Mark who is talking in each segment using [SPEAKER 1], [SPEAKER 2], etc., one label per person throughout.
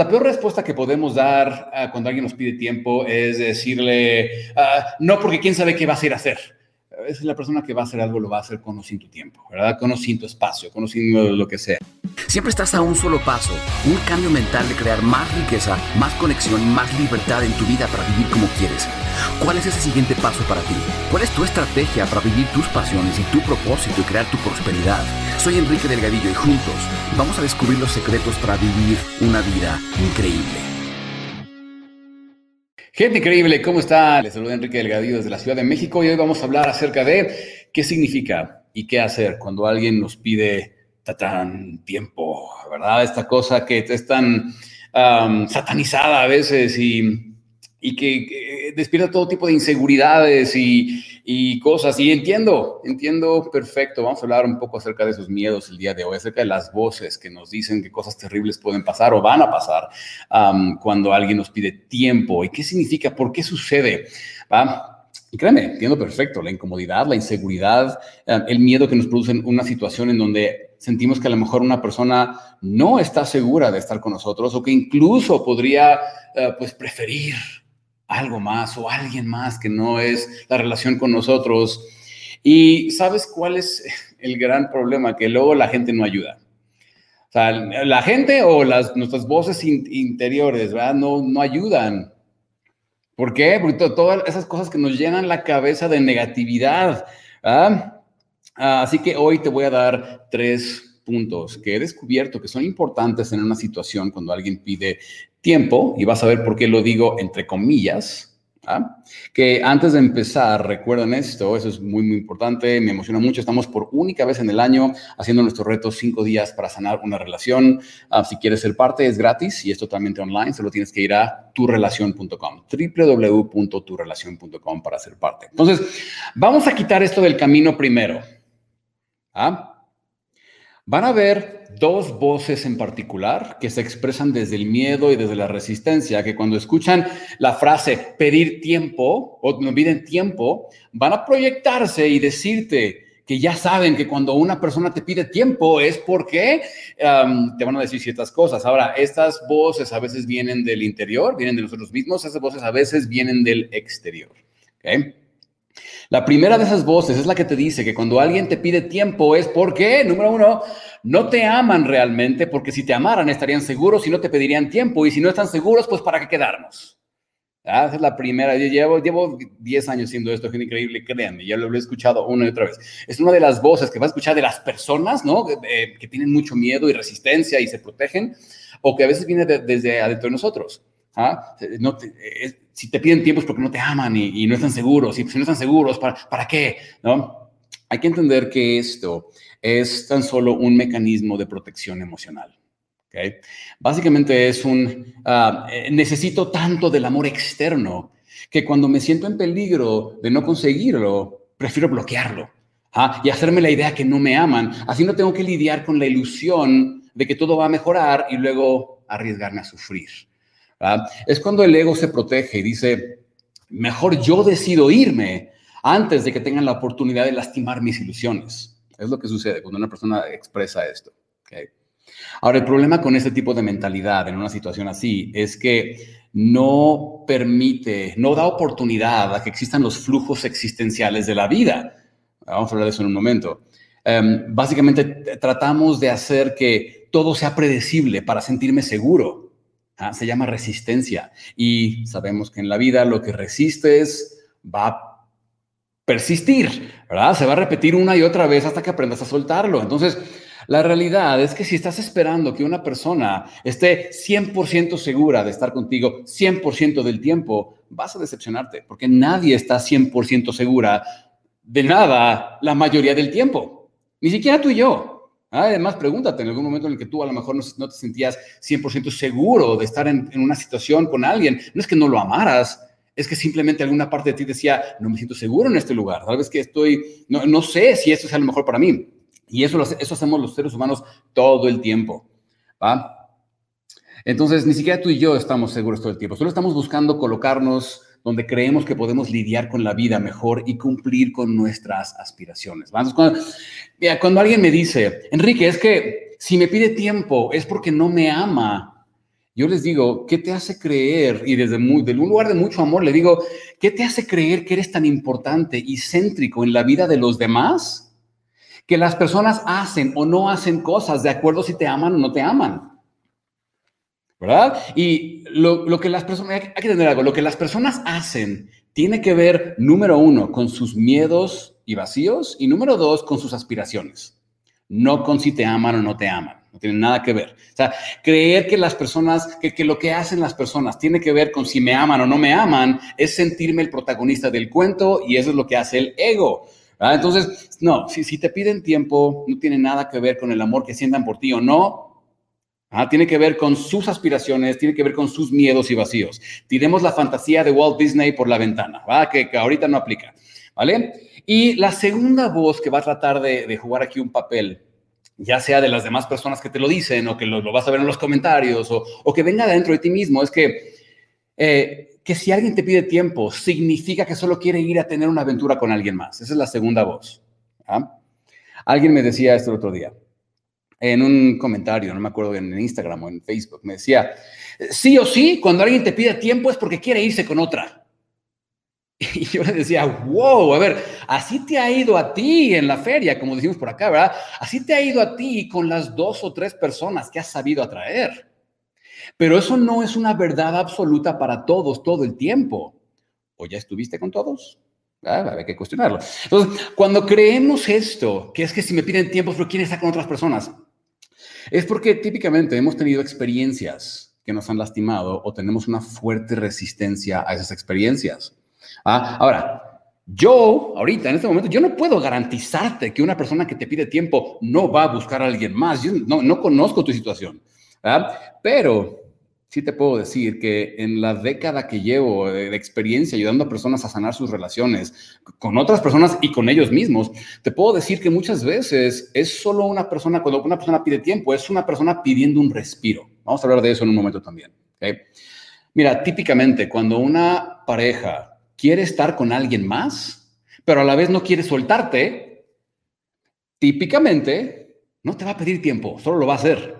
[SPEAKER 1] la peor respuesta que podemos dar ah, cuando alguien nos pide tiempo es decirle, ah, no, porque quién sabe qué vas a ir a hacer es la persona que va a hacer algo lo va a hacer con sin tu tiempo, ¿verdad? Con sin tu espacio, con o sin lo que sea.
[SPEAKER 2] Siempre estás a un solo paso, un cambio mental de crear más riqueza, más conexión y más libertad en tu vida para vivir como quieres. ¿Cuál es ese siguiente paso para ti? ¿Cuál es tu estrategia para vivir tus pasiones y tu propósito y crear tu prosperidad? Soy Enrique Delgadillo y juntos vamos a descubrir los secretos para vivir una vida increíble.
[SPEAKER 1] Gente increíble, ¿cómo está? Les saluda Enrique Delgadillo desde la Ciudad de México y hoy vamos a hablar acerca de qué significa y qué hacer cuando alguien nos pide tan tiempo, ¿verdad? Esta cosa que es tan satanizada a veces y, y que, despierta todo tipo de inseguridades y, y cosas. Y entiendo, entiendo perfecto. Vamos a hablar un poco acerca de esos miedos el día de hoy, acerca de las voces que nos dicen que cosas terribles pueden pasar o van a pasar cuando alguien nos pide tiempo. ¿Y qué significa? ¿Por qué sucede? Y créeme, entiendo perfecto la incomodidad, la inseguridad, el miedo que nos produce en una situación en donde sentimos que a lo mejor una persona no está segura de estar con nosotros o que incluso podría eh, pues preferir algo más o alguien más que no es la relación con nosotros. Y ¿sabes cuál es el gran problema? Que luego la gente no ayuda. O sea, la gente o las, nuestras voces interiores, ¿verdad? No, no ayudan. ¿Por qué? Porque todas esas cosas que nos llenan la cabeza de negatividad. Ah, así que hoy te voy a dar tres puntos que he descubierto que son importantes en una situación cuando alguien pide tiempo, y vas a ver por qué lo digo entre comillas, ¿ah? que antes de empezar, recuerden esto, eso es muy, muy importante, me emociona mucho, estamos por única vez en el año haciendo nuestro reto cinco días para sanar una relación. Ah, si quieres ser parte, es gratis y es totalmente online, solo tienes que ir a turrelación.com, www.turrelación.com para ser parte. Entonces, vamos a quitar esto del camino primero. ¿Ah? Van a ver dos voces en particular que se expresan desde el miedo y desde la resistencia, que cuando escuchan la frase pedir tiempo o no piden tiempo, van a proyectarse y decirte que ya saben que cuando una persona te pide tiempo es porque te van a decir ciertas cosas. Ahora, estas voces a veces vienen del interior, vienen de nosotros mismos, esas voces a veces vienen del exterior. ¿okay? La primera de esas voces es la que te dice que cuando alguien te pide tiempo es porque, número uno, no te aman realmente, porque si te amaran estarían seguros y no te pedirían tiempo, y si no están seguros, pues para qué quedarnos. Ah, esa es la primera. Yo llevo, llevo 10 años haciendo esto, es increíble, créanme, ya lo he escuchado una y otra vez. Es una de las voces que vas a escuchar de las personas, ¿no? Eh, que tienen mucho miedo y resistencia y se protegen, o que a veces viene desde adentro de nosotros. ¿Ah? No si te piden tiempo es porque no te aman y, no están seguros. Y si no están seguros, ¿para, ¿para qué? Hay que entender que esto es tan solo un mecanismo de protección emocional. Básicamente es un, ah, eh, necesito tanto del amor externo que cuando me siento en peligro de no conseguirlo, prefiero bloquearlo ¿ah? y hacerme la idea que no me aman. Así no tengo que lidiar con la ilusión de que todo va a mejorar y luego arriesgarme a sufrir. Es cuando el ego se protege y dice, mejor yo decido irme antes de que tengan la oportunidad de lastimar mis ilusiones. Es lo que sucede cuando una persona expresa esto. Ahora, el problema con este tipo de mentalidad en una situación así es que no permite, no da oportunidad a que existan los flujos existenciales de la vida. Vamos a hablar de eso en un momento. Em, básicamente tratamos de hacer que todo sea predecible para sentirme seguro. Ah, se llama resistencia. Y sabemos que en la vida lo que resistes va a persistir, ¿verdad? Se va a repetir una y otra vez hasta que aprendas a soltarlo. Entonces, la realidad es que si estás esperando que una persona esté 100% segura de estar contigo 100% del tiempo, vas a decepcionarte, porque nadie está 100% segura de nada la mayoría del tiempo. Ni siquiera tú y yo. Además, pregúntate en algún momento en el que tú a lo mejor no, te sentías 100% seguro de estar en, una situación con alguien. No es que no lo amaras, es que simplemente alguna parte de ti decía, no me siento seguro en este lugar, tal vez que estoy, no, no sé si esto es a lo mejor para mí. Y eso, eso hacemos los seres humanos todo el tiempo. ¿va? Entonces, ni siquiera tú y yo estamos seguros todo el tiempo, solo estamos buscando colocarnos donde creemos que podemos lidiar con la vida mejor y cumplir con nuestras aspiraciones. Cuando, cuando alguien me dice, Enrique, es que si me pide tiempo es porque no me ama, yo les digo, ¿qué te hace creer? Y desde, muy, un lugar de mucho amor le digo, ¿qué te hace creer que eres tan importante y céntrico en la vida de los demás? Que las personas hacen o no hacen cosas de acuerdo si te aman o no te aman. ¿Verdad? Y lo, lo que las personas, hay que entender algo, lo que las personas hacen tiene que ver, número uno, con sus miedos y vacíos y número dos, con sus aspiraciones, no con si te aman o no te aman. No tiene nada que ver. O sea, creer que las personas, que, que, lo que hacen las personas tiene que ver con si me aman o no me aman, es sentirme el protagonista del cuento y eso es lo que hace el ego. Entonces, no, si, si, te piden tiempo, no tiene nada que ver con el amor que sientan por ti o no. Tiene que ver con sus aspiraciones, tiene que ver con sus miedos y vacíos. Tiremos la fantasía de Walt Disney por la ventana, que, que, ahorita no aplica. ¿Vale? Y la segunda voz que va a tratar de, de jugar aquí un papel ya sea de las demás personas que te lo dicen o que lo, vas a ver en los comentarios o, que venga dentro de ti mismo, es que, eh, que si alguien te pide tiempo, significa que solo quiere ir a tener una aventura con alguien más. Esa es la segunda voz. ¿ah? Alguien me decía esto el otro día, en un comentario, no me acuerdo en Instagram o en Facebook, me decía, sí o sí, cuando alguien te pide tiempo es porque quiere irse con otra. Y yo le decía, wow, a ver, así te ha ido a ti en la feria, como decimos por acá, ¿verdad? Así te ha ido a ti con las dos o tres personas que has sabido atraer. Pero eso no es una verdad absoluta para todos todo el tiempo. ¿O ya estuviste con todos? Ah, hay que cuestionarlo. Entonces, cuando creemos esto, que es que si me piden tiempo, pero quieren estar con otras personas, es porque típicamente hemos tenido experiencias que nos han lastimado o tenemos una fuerte resistencia a esas experiencias. ¿Ah? Ahora, yo, ahorita, en este momento, yo no puedo garantizarte que una persona que te pide tiempo no va a buscar a alguien más. Yo no, no conozco tu situación. ¿ah? Pero sí te puedo decir que en la década que llevo de, experiencia ayudando a personas a sanar sus relaciones con otras personas y con ellos mismos, te puedo decir que muchas veces es solo una persona, cuando una persona pide tiempo, es una persona pidiendo un respiro. Vamos a hablar de eso en un momento también. Mira, típicamente cuando una pareja quiere estar con alguien más, pero a la vez no quiere soltarte, típicamente no te va a pedir tiempo, solo lo va a hacer.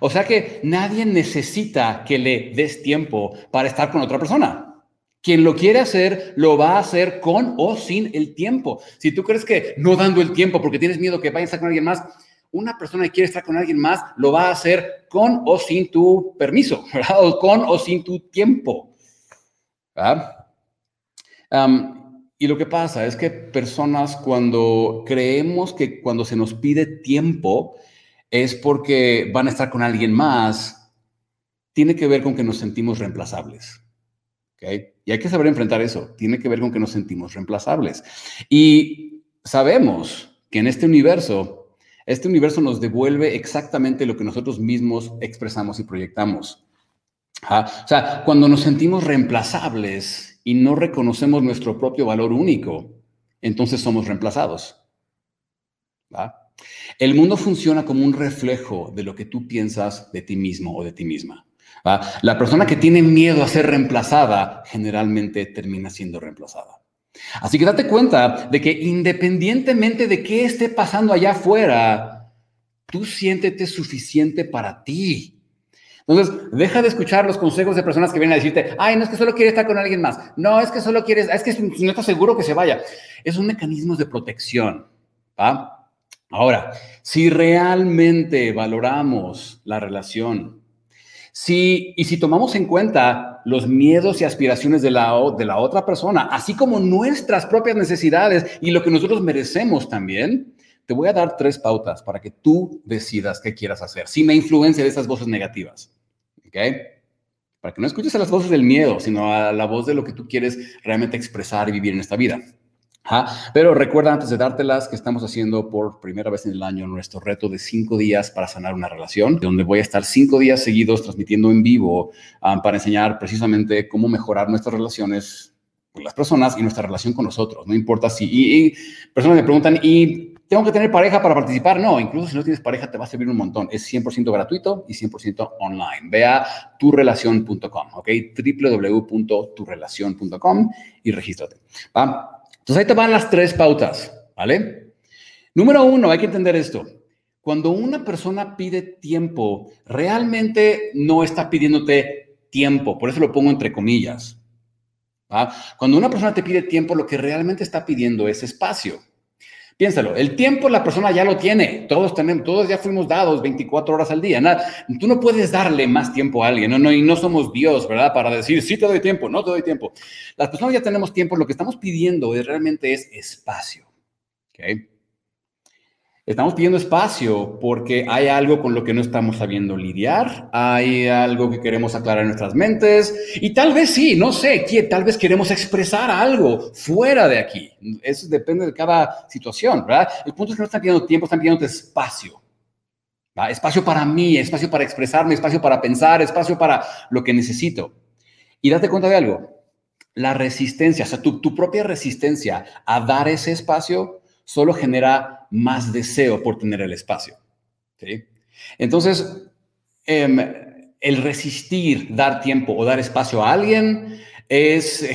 [SPEAKER 1] O sea que nadie necesita que le des tiempo para estar con otra persona. Quien lo quiere hacer, lo va a hacer con o sin el tiempo. Si tú crees que no dando el tiempo porque tienes miedo que vaya a estar con alguien más, una persona que quiere estar con alguien más lo va a hacer con o sin tu permiso. O con o sin tu tiempo. y lo que pasa es que personas cuando creemos que cuando se nos pide tiempo es porque van a estar con alguien más, tiene que ver con que nos sentimos reemplazables. Y hay que saber enfrentar eso. Tiene que ver con que nos sentimos reemplazables. Y sabemos que en este universo, este universo nos devuelve exactamente lo que nosotros mismos expresamos y proyectamos. O sea, cuando nos sentimos reemplazables y no reconocemos nuestro propio valor único, entonces somos reemplazados. El mundo funciona como un reflejo de lo que tú piensas de ti mismo o de ti misma. La persona que tiene miedo a ser reemplazada generalmente termina siendo reemplazada. Así que date cuenta de que independientemente de qué esté pasando allá afuera, tú siéntete suficiente para ti. Entonces, deja de escuchar los consejos de personas que vienen a decirte, ay, no es que solo quieres estar con alguien más. No, es que solo quieres, es que no estás seguro que se vaya. Es un mecanismo de protección. Ahora, si realmente valoramos la relación, si, y si tomamos en cuenta los miedos y aspiraciones de la, de la otra persona, así como nuestras propias necesidades y lo que nosotros merecemos también, te voy a dar tres pautas para que tú decidas qué quieras hacer, sin la influencia de esas voces negativas. Para que no escuches a las voces del miedo, sino a la voz de lo que tú quieres realmente expresar y vivir en esta vida. Pero recuerda antes de dártelas que estamos haciendo por primera vez en el año nuestro reto de cinco días para sanar una relación, donde voy a estar cinco días seguidos transmitiendo en vivo ah, para enseñar precisamente cómo mejorar nuestras relaciones con las personas y nuestra relación con nosotros. No importa si... Y, y personas me preguntan, ¿y tengo que tener pareja para participar. No, incluso si no tienes pareja te va a servir un montón. Es 100% gratuito y 100% online. Ve a turrelación.com, ¿ok? www.turrelación.com y regístrate. ¿va? Entonces ahí te van las tres pautas, ¿vale? Número uno, hay que entender esto. Cuando una persona pide tiempo, realmente no está pidiéndote tiempo, por eso lo pongo entre comillas. Cuando una persona te pide tiempo, lo que realmente está pidiendo es espacio. Piénsalo, el tiempo la persona ya lo tiene, todos tenemos, todos ya fuimos dados 24 horas al día. Nada, tú no puedes darle más tiempo a alguien, no, no, y no somos Dios, ¿verdad? Para decir, sí te doy tiempo, no te doy tiempo. Las personas ya tenemos tiempo, lo que estamos pidiendo es, realmente es espacio. ¿okay? Estamos pidiendo espacio porque hay algo con lo que no estamos sabiendo lidiar, hay algo que queremos aclarar en nuestras mentes y tal vez sí, no sé, tal vez queremos expresar algo fuera de aquí. Eso depende de cada situación, ¿verdad? El punto es que no están pidiendo tiempo, están pidiendo espacio. Espacio para mí, espacio para expresarme, espacio para pensar, espacio para lo que necesito. Y date cuenta de algo, la resistencia, o sea, tu, tu propia resistencia a dar ese espacio solo genera más deseo por tener el espacio. Entonces, em, el resistir, dar tiempo o dar espacio a alguien es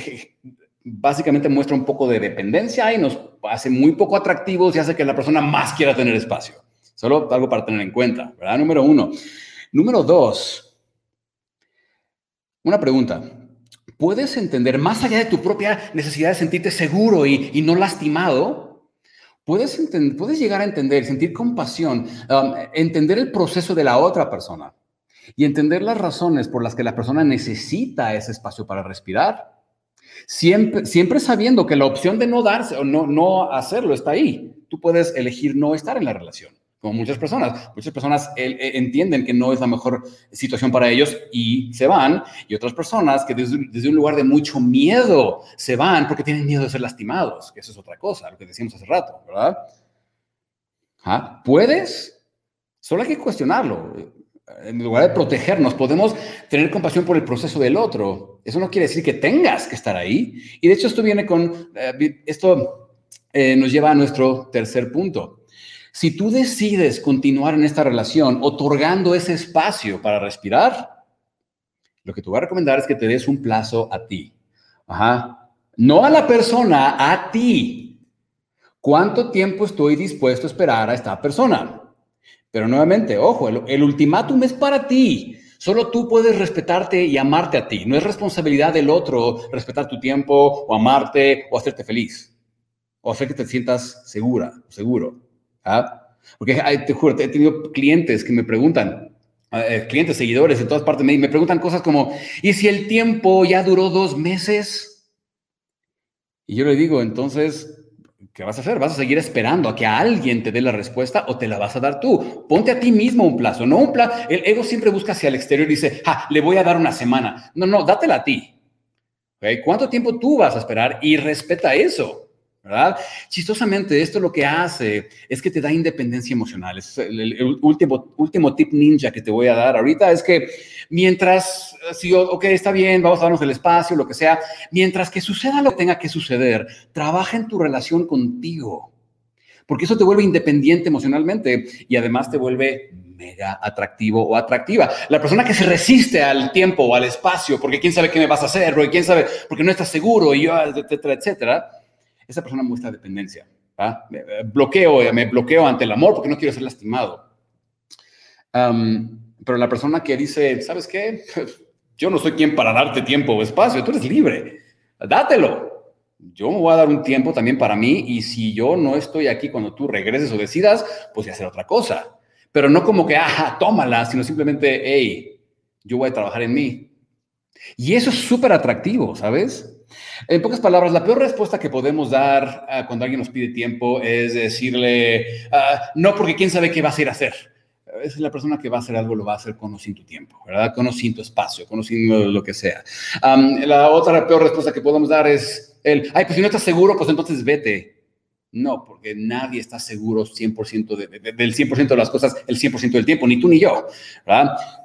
[SPEAKER 1] básicamente muestra un poco de dependencia y nos hace muy poco atractivos y hace que la persona más quiera tener espacio. Solo algo para tener en cuenta, ¿verdad? Número uno. Número dos, una pregunta. ¿Puedes entender, más allá de tu propia necesidad de sentirte seguro y no lastimado, puedes, puedes llegar a entender, sentir compasión, um, entender el proceso de la otra persona y entender las razones por las que la persona necesita ese espacio para respirar. Siempre, siempre sabiendo que la opción de no darse o no, no hacerlo está ahí. Tú puedes elegir no estar en la relación como muchas personas. Muchas personas eh, eh, entienden que no es la mejor situación para ellos y se van, y otras personas que desde, un lugar de mucho miedo se van porque tienen miedo de ser lastimados, que eso es otra cosa, lo que decíamos hace rato, ¿verdad? ¿Ah? ¿Puedes? Solo hay que cuestionarlo. En lugar de protegernos, podemos tener compasión por el proceso del otro. Eso no quiere decir que tengas que estar ahí. Y de hecho esto viene con, eh, esto nos lleva a nuestro tercer punto si tú decides continuar en esta relación otorgando ese espacio para respirar, lo que te voy a recomendar es que te des un plazo a ti. Ajá. No a la persona, a ti. ¿Cuánto tiempo estoy dispuesto a esperar a esta persona? Pero nuevamente, ojo, el, el ultimátum es para ti. Solo tú puedes respetarte y amarte a ti. No es responsabilidad del otro respetar tu tiempo o amarte o hacerte feliz o hacer que te sientas segura, seguro. ¿Ah? Porque te juro, he tenido clientes que me preguntan, eh, clientes, seguidores en todas partes, me, me preguntan cosas como, ¿y si el tiempo ya duró dos meses? Y yo le digo, entonces, ¿qué vas a hacer? ¿Vas a seguir esperando a que alguien te dé la respuesta o te la vas a dar tú? Ponte a ti mismo un plazo, no un plazo. El ego siempre busca hacia el exterior y dice, ah, le voy a dar una semana. No, no, dátela a ti. ¿Cuánto tiempo tú vas a esperar? Y respeta eso. ¿Verdad? Chistosamente, esto lo que hace es que te da independencia emocional. Es el, último, último tip ninja que te voy a dar ahorita es que mientras, si, ok, está bien, vamos a darnos el espacio, lo que sea, mientras que suceda lo que tenga que suceder, trabaja en tu relación contigo, porque eso te vuelve independiente emocionalmente y además te vuelve mega atractivo o atractiva. La persona que se resiste al tiempo o al espacio, porque quién sabe qué me vas a hacer, o quién sabe, porque no estás seguro, y yo, etcétera, etcétera, esa persona muestra dependencia. bloqueo, me bloqueo ante el amor porque no quiero ser lastimado. pero la persona que dice, ¿sabes qué? Yo no soy quien para darte tiempo o espacio, tú eres libre, dátelo. Yo me voy a dar un tiempo también para mí y si yo no estoy aquí cuando tú regreses o decidas, pues voy a hacer otra cosa. Pero no como que, ajá, tómala, sino simplemente, hey, yo voy a trabajar en mí. Y eso es súper atractivo, ¿sabes? En pocas palabras, la peor respuesta que podemos dar ah, cuando alguien nos pide tiempo es decirle, ah, no, porque quién sabe qué vas a ir a hacer. Es la persona que va a hacer algo, lo va a hacer con o sin tu tiempo, ¿verdad? Con tu espacio, con o sin lo que sea. la otra peor respuesta que podemos dar es el, ay, pues si no estás seguro, pues entonces vete. No, porque nadie está seguro 100% del 100% de las cosas el 100% del tiempo, ni tú ni yo.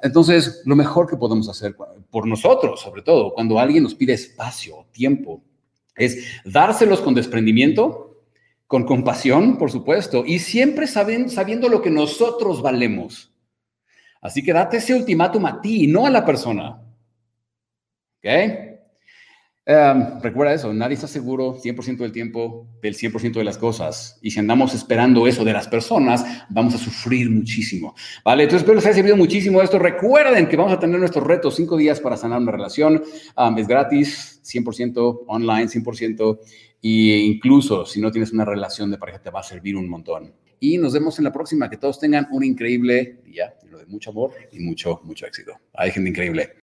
[SPEAKER 1] Entonces, lo mejor que podemos hacer por nosotros, sobre todo, cuando alguien nos pide espacio, tiempo, es dárselos con desprendimiento, con compasión, por supuesto, y siempre sabiendo, sabiendo lo que nosotros valemos. Así que date ese ultimátum a ti, no a la persona. ¿Ok? Em, recuerda eso, nadie está seguro 100% del tiempo del 100% de las cosas. Y si andamos esperando eso de las personas, vamos a sufrir muchísimo. Vale, entonces espero les haya servido muchísimo esto. Recuerden que vamos a tener nuestros retos, cinco días para sanar una relación. es gratis, 100% online, 100%. E incluso si no tienes una relación de pareja, te va a servir un montón. Y nos vemos en la próxima. Que todos tengan un increíble día, lo de mucho amor y mucho, mucho éxito. Hay gente increíble.